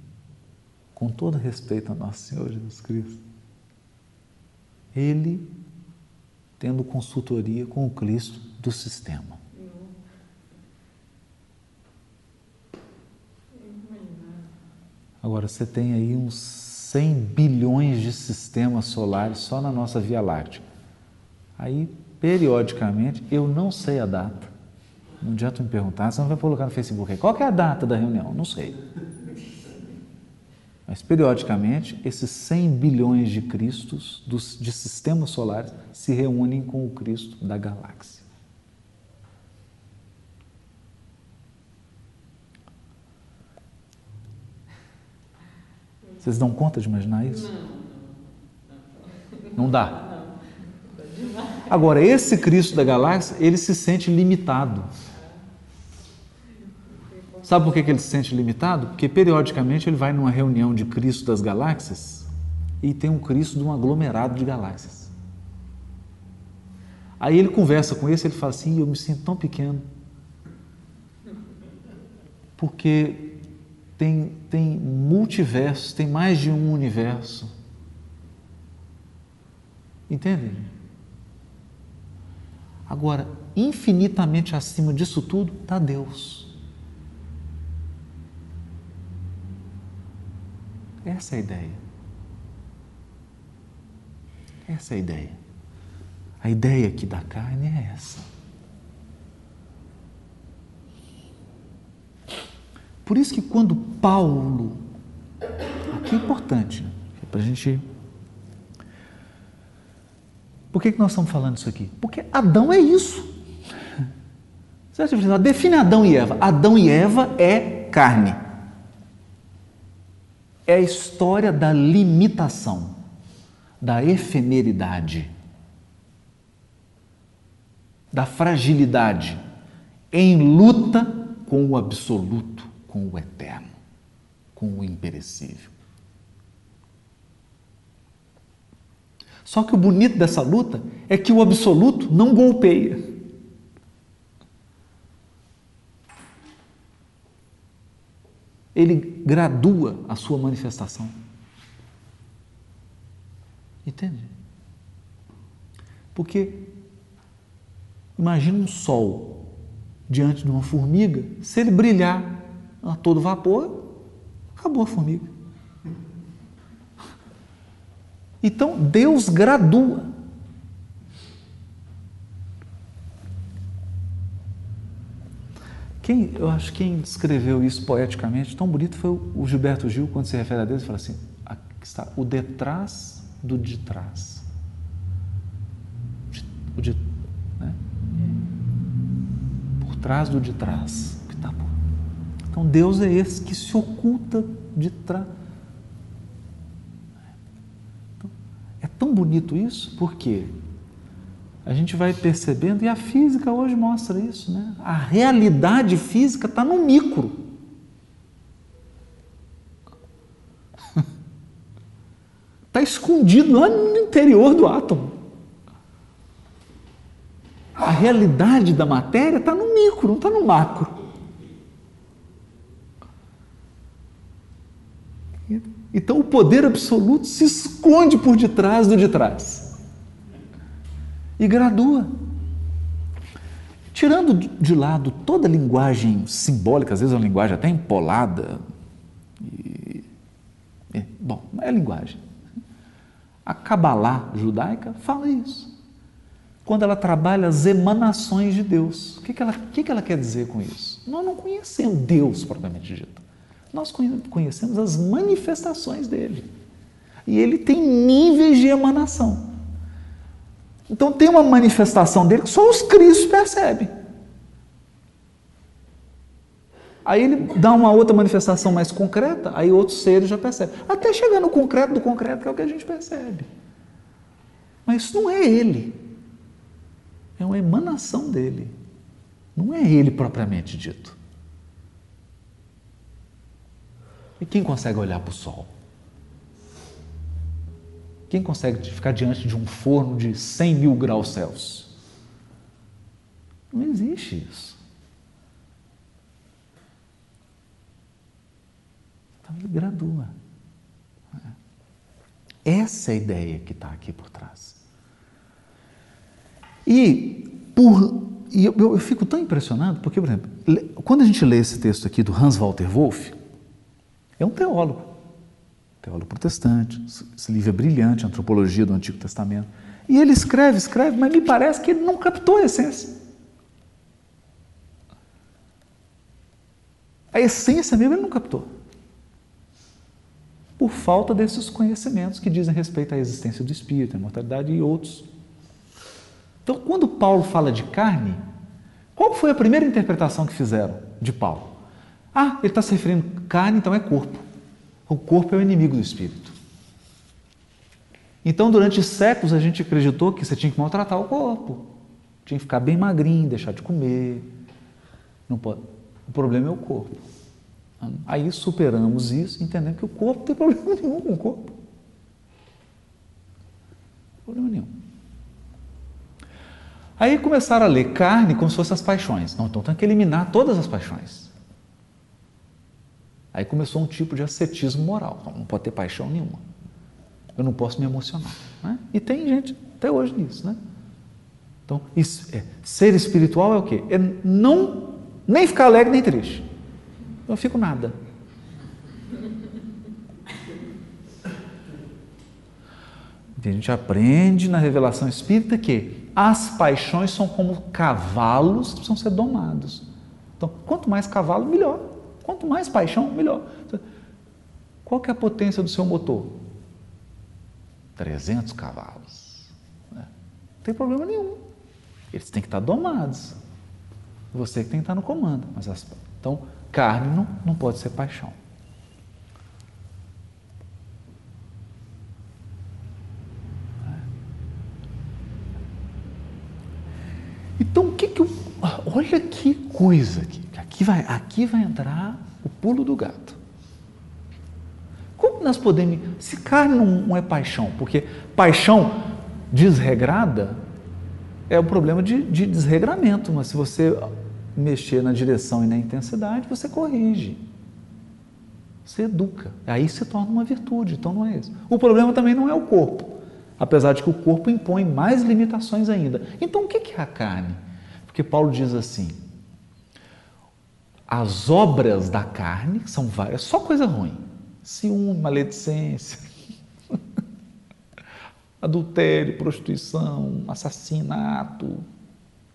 com todo respeito a nosso Senhor Jesus Cristo, Ele tendo consultoria com o Cristo do sistema. Agora, você tem aí uns 100 bilhões de sistemas solares só na nossa Via Láctea. Aí, periodicamente, eu não sei a data. Não adianta me perguntar, você não vai colocar no Facebook. Qual é a data da reunião? Não sei. Mas periodicamente, esses 100 bilhões de Cristos dos, de sistemas solares se reúnem com o Cristo da galáxia. Vocês dão conta de imaginar isso? Não dá. Agora, esse Cristo da galáxia, ele se sente limitado. Sabe por que ele se sente limitado? Porque periodicamente ele vai numa reunião de Cristo das galáxias e tem um Cristo de um aglomerado de galáxias. Aí ele conversa com esse, ele fala assim: Eu me sinto tão pequeno. Porque tem, tem multiversos, tem mais de um universo. Entende? Agora, infinitamente acima disso tudo está Deus. Essa é a ideia. Essa é a ideia. A ideia aqui da carne é essa. Por isso que quando Paulo, aqui é importante, é para a gente. Por que, que nós estamos falando isso aqui? Porque Adão é isso. Você define Adão e Eva. Adão e Eva é carne é a história da limitação, da efemeridade, da fragilidade, em luta com o absoluto, com o eterno, com o imperecível. Só que o bonito dessa luta é que o absoluto não golpeia. Ele gradua a sua manifestação. Entende? Porque imagina um sol diante de uma formiga, se ele brilhar a todo vapor, acabou a formiga. Então Deus gradua. Quem, eu acho que quem descreveu isso poeticamente, tão bonito, foi o Gilberto Gil, quando se refere a Deus, ele fala assim: está o detrás do de trás. O de, né? Por trás do de trás. Tá então Deus é esse que se oculta de trás. Então, é tão bonito isso, porque a gente vai percebendo, e a física hoje mostra isso, né? A realidade física está no micro. Está [LAUGHS] escondido lá no interior do átomo. A realidade da matéria está no micro, não está no macro. Então o poder absoluto se esconde por detrás do de trás e gradua. Tirando de lado toda a linguagem simbólica, às vezes é uma linguagem até empolada, e, é, bom, é linguagem. A Kabbalah judaica fala isso. Quando ela trabalha as emanações de Deus. O que, que, ela, que, que ela quer dizer com isso? Nós não conhecemos Deus propriamente dito. Nós conhecemos as manifestações dele. E ele tem níveis de emanação. Então tem uma manifestação dele que só os cristos percebem. Aí ele dá uma outra manifestação mais concreta, aí outros seres já percebem. Até chegar no concreto do concreto, que é o que a gente percebe. Mas isso não é ele. É uma emanação dele. Não é ele propriamente dito. E quem consegue olhar para o sol? Quem consegue ficar diante de um forno de 100 mil graus Celsius? Não existe isso. Então ele gradua. Essa é a ideia que está aqui por trás. E, por, e eu, eu, fico tão impressionado, porque, por exemplo, quando a gente lê esse texto aqui do Hans Walter Wolff, é um teólogo teólogo protestante, esse livro é brilhante, Antropologia do Antigo Testamento. E ele escreve, escreve, mas me parece que ele não captou a essência. A essência mesmo ele não captou. Por falta desses conhecimentos que dizem respeito à existência do espírito, à imortalidade e outros. Então, quando Paulo fala de carne, qual foi a primeira interpretação que fizeram de Paulo? Ah, ele está se referindo carne, então é corpo. O corpo é o inimigo do espírito. Então, durante séculos, a gente acreditou que você tinha que maltratar o corpo. Tinha que ficar bem magrinho, deixar de comer. Não pode. O problema é o corpo. Aí superamos isso, entendendo que o corpo não tem problema [LAUGHS] nenhum com o corpo. Problema nenhum. Aí começaram a ler carne como se fossem as paixões. Não, então tem que eliminar todas as paixões. Aí começou um tipo de ascetismo moral. Não pode ter paixão nenhuma. Eu não posso me emocionar. Né? E tem gente até hoje nisso. Né? Então, isso, é, ser espiritual é o quê? É não nem ficar alegre nem triste. Eu não fico nada. a gente aprende na revelação espírita que as paixões são como cavalos que precisam ser domados. Então, quanto mais cavalo, melhor. Quanto mais paixão, melhor. Qual que é a potência do seu motor? 300 cavalos. Né? Não tem problema nenhum. Eles têm que estar domados. Você que tem que estar no comando. Mas as, então, carne não, não pode ser paixão. Então, o que que eu, olha que coisa aqui. Aqui vai, aqui vai entrar o pulo do gato. Como nós podemos. Se carne não é paixão, porque paixão, desregrada, é o problema de, de desregramento, mas se você mexer na direção e na intensidade, você corrige. Você educa. Aí se torna uma virtude, então não é isso. O problema também não é o corpo, apesar de que o corpo impõe mais limitações ainda. Então o que é a carne? Porque Paulo diz assim: as obras da carne são várias, só coisa ruim. Ciúme, maledicência, [LAUGHS] adultério, prostituição, assassinato,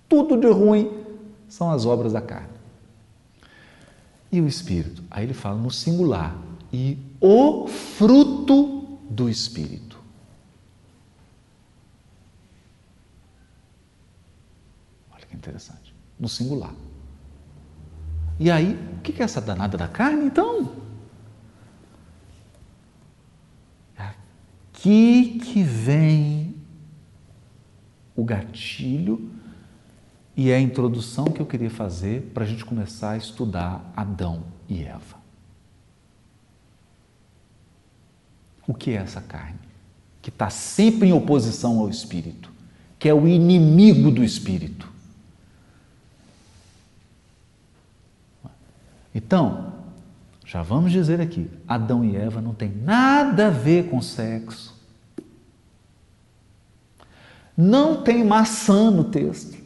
tudo de ruim são as obras da carne. E o Espírito? Aí ele fala no singular. E o fruto do Espírito. Olha que interessante. No singular. E aí, o que é essa danada da carne, então? Aqui que vem o gatilho e é a introdução que eu queria fazer para a gente começar a estudar Adão e Eva. O que é essa carne? Que está sempre em oposição ao espírito, que é o inimigo do espírito. Então, já vamos dizer aqui: Adão e Eva não tem nada a ver com sexo. Não tem maçã no texto.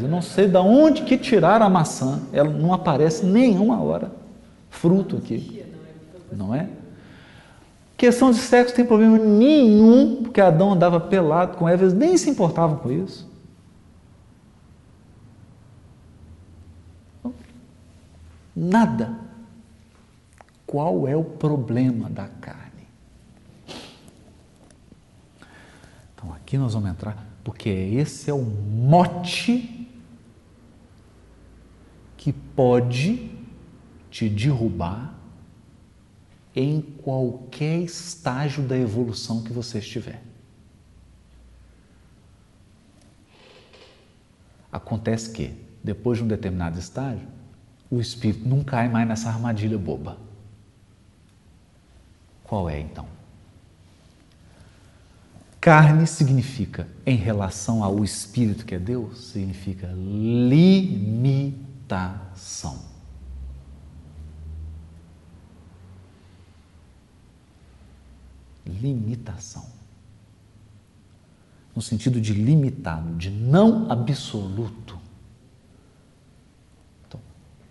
Eu não sei de onde que tiraram a maçã. Ela não aparece nenhuma hora. Fruto aqui. Não é? Questão de sexo tem problema nenhum, porque Adão andava pelado com Eva, eles nem se importavam com isso. Nada. Qual é o problema da carne? Então aqui nós vamos entrar, porque esse é o mote que pode te derrubar em qualquer estágio da evolução que você estiver. Acontece que, depois de um determinado estágio, o espírito não cai mais nessa armadilha boba. Qual é então? Carne significa, em relação ao espírito que é Deus, significa limitação. Limitação. No sentido de limitado, de não absoluto.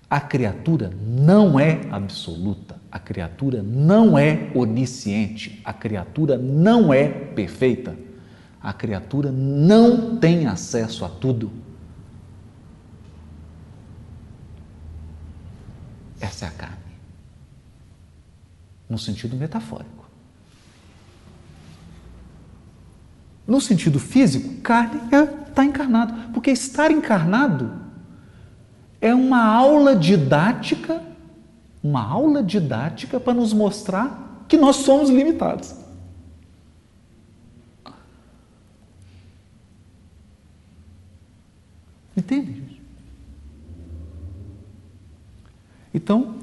A criatura não é absoluta, a criatura não é onisciente, a criatura não é perfeita, a criatura não tem acesso a tudo. Essa é a carne, no sentido metafórico. No sentido físico, carne está é, tá encarnado, porque estar encarnado é uma aula didática, uma aula didática para nos mostrar que nós somos limitados. Entende? Então,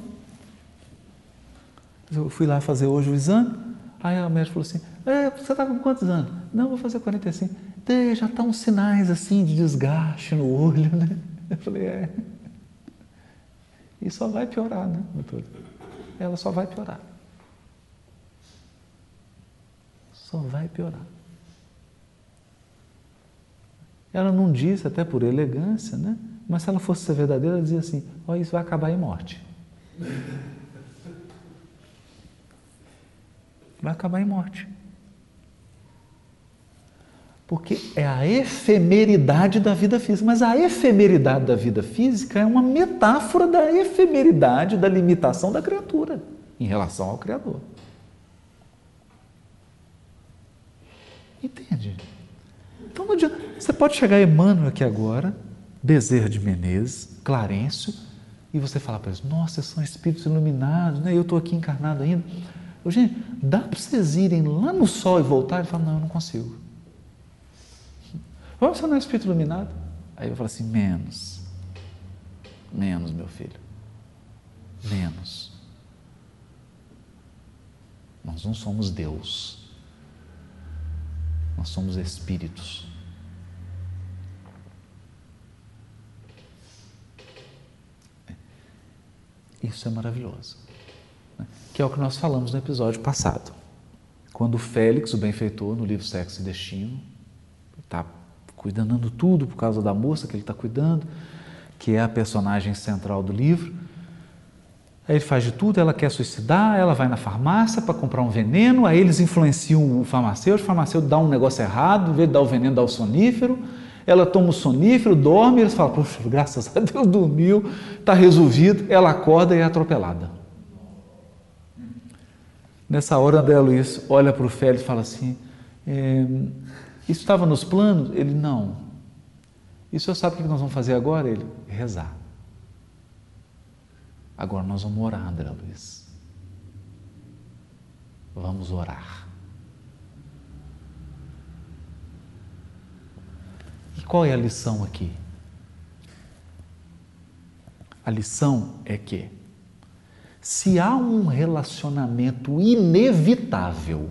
eu fui lá fazer hoje o exame, aí a médica falou assim, é, você está com quantos anos? Não, vou fazer 45. Já estão tá uns sinais assim de desgaste no olho, né? [LAUGHS] Eu falei, é. E só vai piorar, né, doutor? Ela só vai piorar. Só vai piorar. Ela não disse, até por elegância, né? Mas se ela fosse ser verdadeira, ela dizia assim: Ó, oh, isso vai acabar em morte. Vai acabar em morte porque é a efemeridade da vida física. Mas a efemeridade da vida física é uma metáfora da efemeridade, da limitação da criatura em relação ao Criador. Entende? Então não adianta. Você pode chegar Emmanuel aqui agora, Bezerra de Menezes, Clarencio, e você falar para eles: Nossa, são espíritos iluminados, né? eu estou aqui encarnado ainda. Eu, gente, dá para vocês irem lá no sol e voltar? Ele fala: Não, eu não consigo. Vamos não é espírito iluminado? Aí eu falo assim: menos. Menos, meu filho. Menos. Nós não somos Deus. Nós somos espíritos. Isso é maravilhoso. Né? Que é o que nós falamos no episódio passado. Quando Félix, o benfeitor, no livro Sexo e Destino, cuidando tudo por causa da moça que ele está cuidando, que é a personagem central do livro. Aí ele faz de tudo, ela quer suicidar, ela vai na farmácia para comprar um veneno, aí eles influenciam o farmacêutico, o farmacêutico dá um negócio errado, em vez de dar o veneno, dá o sonífero, ela toma o sonífero, dorme, eles falam, poxa, graças a Deus dormiu, está resolvido, ela acorda e é atropelada. Nessa hora, André Luiz olha para o Félix e fala assim: é, Isso estava nos planos? Ele, não. E o senhor sabe o que nós vamos fazer agora? Ele, rezar. Agora nós vamos orar, André Luiz. Vamos orar. E qual é a lição aqui? A lição é que se há um relacionamento inevitável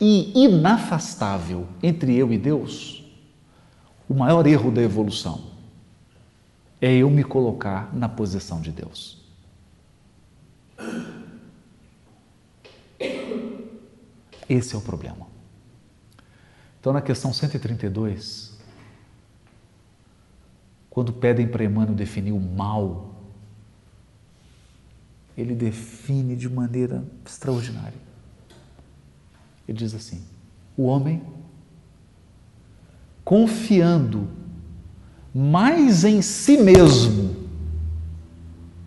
e inafastável entre eu e Deus, o maior erro da evolução é eu me colocar na posição de Deus. Esse é o problema. Então, na questão 132, quando pedem para Emmanuel definir o mal ele define de maneira extraordinária. Ele diz assim: o homem, confiando mais em si mesmo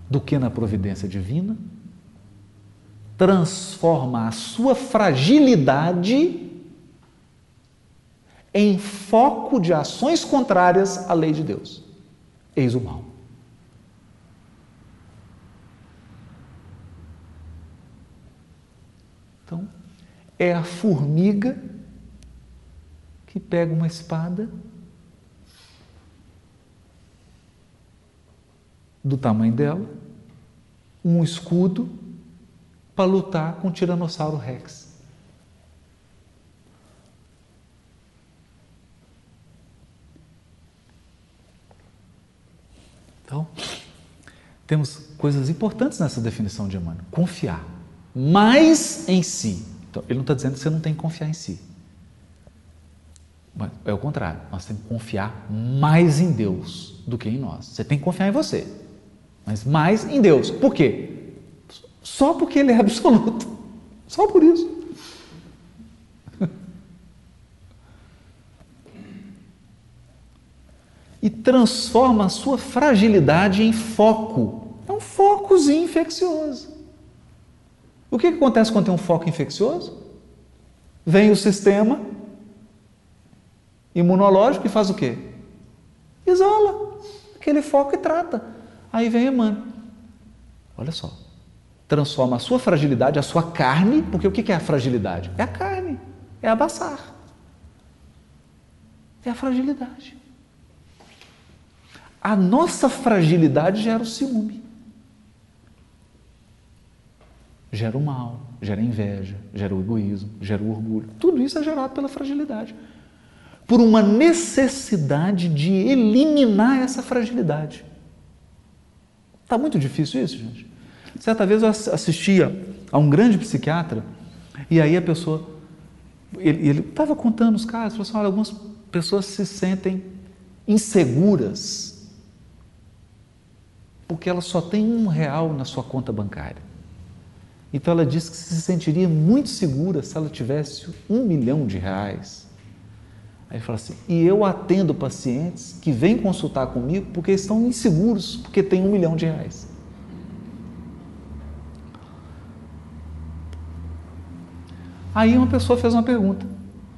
do que na providência divina, transforma a sua fragilidade em foco de ações contrárias à lei de Deus. Eis o mal. Então, é a formiga que pega uma espada do tamanho dela, um escudo para lutar com o Tiranossauro Rex. Então, temos coisas importantes nessa definição de Emmanuel. Confiar mais em si. Então, ele não está dizendo que você não tem que confiar em si. Mas é o contrário, nós temos que confiar mais em Deus do que em nós. Você tem que confiar em você, mas mais em Deus. Por quê? Só porque Ele é absoluto. Só por isso. [LAUGHS] E transforma a sua fragilidade em foco. É um focozinho infeccioso. O que, que acontece quando tem um foco infeccioso? Vem o sistema imunológico e faz o quê? Isola aquele foco e trata. Aí vem Emmanuel. Olha só. Transforma a sua fragilidade, a sua carne, porque o que é a fragilidade? É a carne, é abaçar. É a fragilidade. A nossa fragilidade gera o ciúme gera o mal, gera a inveja, gera o egoísmo, gera o orgulho. Tudo isso é gerado pela fragilidade. Por uma necessidade de eliminar essa fragilidade. Está muito difícil isso, gente. Certa vez eu assistia a um grande psiquiatra e aí a pessoa, ele estava contando os casos, falou assim, olha, algumas pessoas se sentem inseguras porque ela só tem um real na sua conta bancária. Então ela disse que se sentiria muito segura se ela tivesse um milhão de reais. Aí fala assim: e eu atendo pacientes que vêm consultar comigo porque estão inseguros, porque tem um milhão de reais. Aí uma pessoa fez uma pergunta,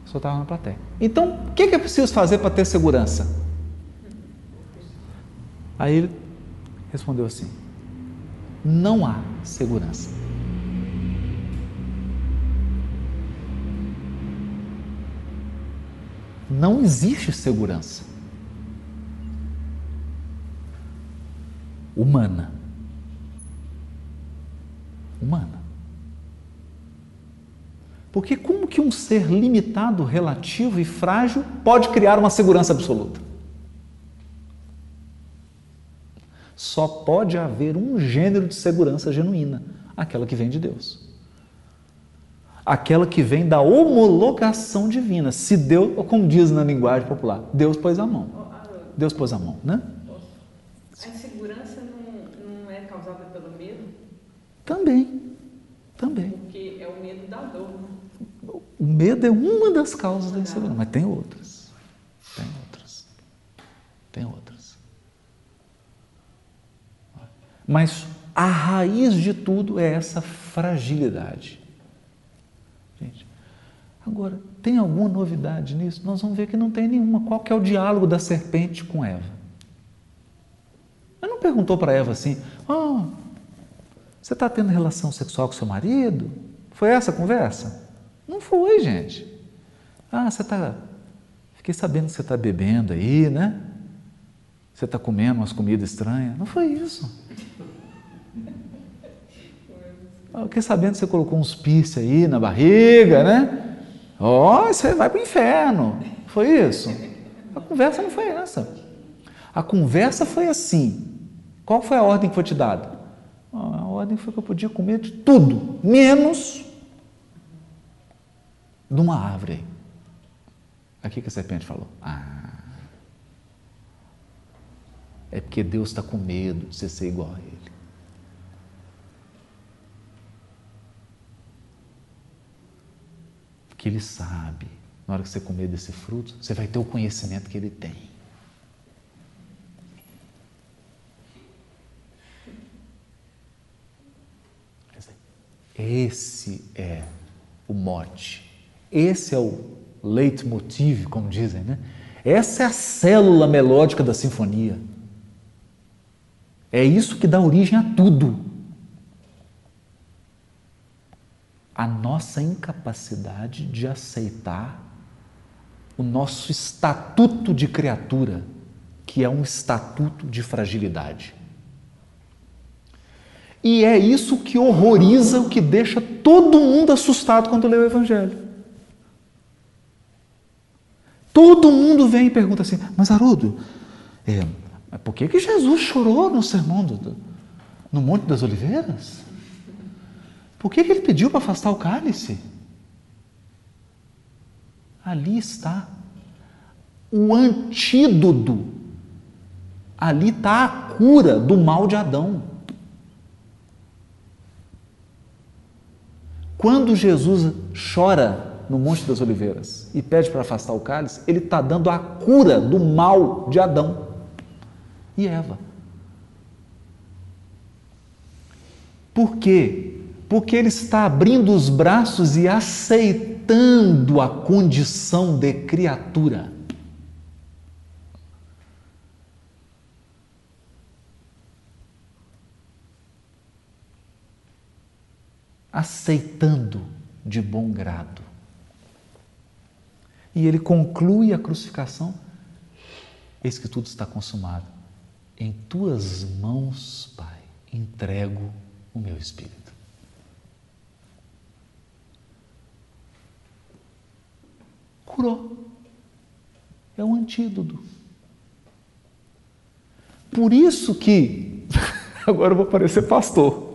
só estava na plateia. Então, o que é preciso fazer para ter segurança? Aí ele respondeu assim: não há segurança. Não existe segurança humana. Humana. Porque como que um ser limitado, relativo e frágil pode criar uma segurança absoluta? Só pode haver um gênero de segurança genuína, aquela que vem de Deus. Aquela que vem da homologação divina. Se Deus, como diz na linguagem popular, Deus pôs a mão. Deus pôs a mão, né? A insegurança não, não é causada pelo medo? Também. Também. Porque é o medo da dor. Né? O medo é uma das causas da insegurança, mas tem outras. Tem outras. Tem outras. Mas a raiz de tudo é essa fragilidade. Agora, tem alguma novidade nisso? Nós vamos ver que não tem nenhuma. Qual que é o diálogo da serpente com Eva? Ele não perguntou para Eva assim: oh, você está tendo relação sexual com seu marido? Foi essa a conversa? Não foi, gente. Ah, você está. Fiquei sabendo que você está bebendo aí, né? Você está comendo umas comidas estranhas. Não foi isso. Eu fiquei sabendo que você colocou uns piercing aí na barriga, né? Ó, oh, você vai para o inferno. Foi isso? A conversa não foi essa. A conversa foi assim. Qual foi a ordem que foi te dada? A ordem foi que eu podia comer de tudo, menos de uma árvore. Aqui que a serpente falou. Ah, é porque Deus está com medo de você ser igual a Ele. Porque Ele sabe, na hora que você comer desse fruto, você vai ter o conhecimento que Ele tem. Esse é o mote, esse é o leitmotiv, como dizem, né? Essa é a célula melódica da sinfonia. É isso que dá origem a tudo. A nossa incapacidade de aceitar o nosso estatuto de criatura, que é um estatuto de fragilidade. E é isso que horroriza, o que deixa todo mundo assustado quando lê o Evangelho. Todo mundo vem e pergunta assim: Mas Haroldo, é, por que, que Jesus chorou no sermão do, no Monte das Oliveiras? Por que, que ele pediu para afastar o cálice? Ali está o antídoto, ali está a cura do mal de Adão. Quando Jesus chora no Monte das Oliveiras e pede para afastar o cálice, ele está dando a cura do mal de Adão e Eva. Por quê? Porque ele está abrindo os braços e aceitando a condição de criatura. aceitando de bom grado. E ele conclui a crucificação: Eis que tudo está consumado. Em tuas mãos, Pai, entrego o meu espírito. Curou. É um antídoto. Por isso que, [LAUGHS] agora eu vou parecer pastor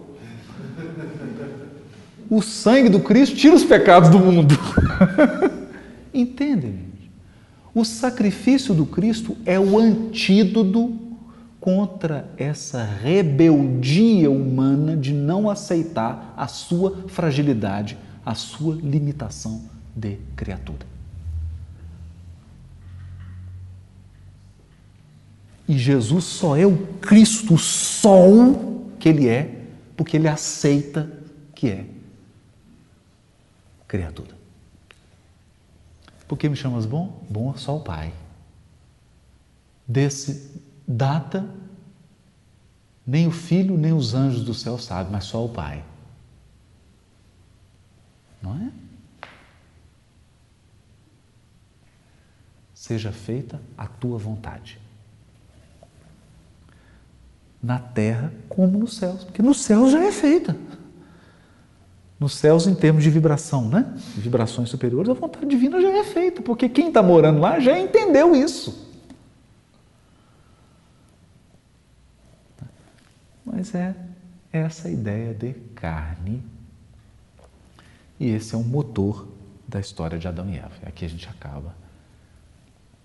o sangue do Cristo tira os pecados do mundo. [LAUGHS] Entende? O sacrifício do Cristo é o antídoto contra essa rebeldia humana de não aceitar a sua fragilidade, a sua limitação de criatura. E Jesus só é o Cristo Sol que ele é, porque ele aceita que é criatura. Por que me chamas bom? Bom é só o Pai. Desse data, nem o Filho, nem os anjos do céu sabem, mas só o Pai. Não é? Seja feita a tua vontade. Na terra como nos céus, porque no céu já é feita. nos céus em termos de vibração, né? Vibrações superiores, a vontade divina já é feita, porque quem está morando lá já entendeu isso. Mas é essa ideia de carne. E esse é o motor da história de Adão e Eva. Aqui a gente acaba.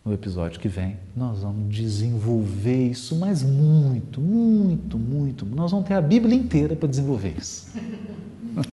No episódio que vem, nós vamos desenvolver isso, mas muito, muito, muito. Nós vamos ter a Bíblia inteira para desenvolver isso. [LAUGHS]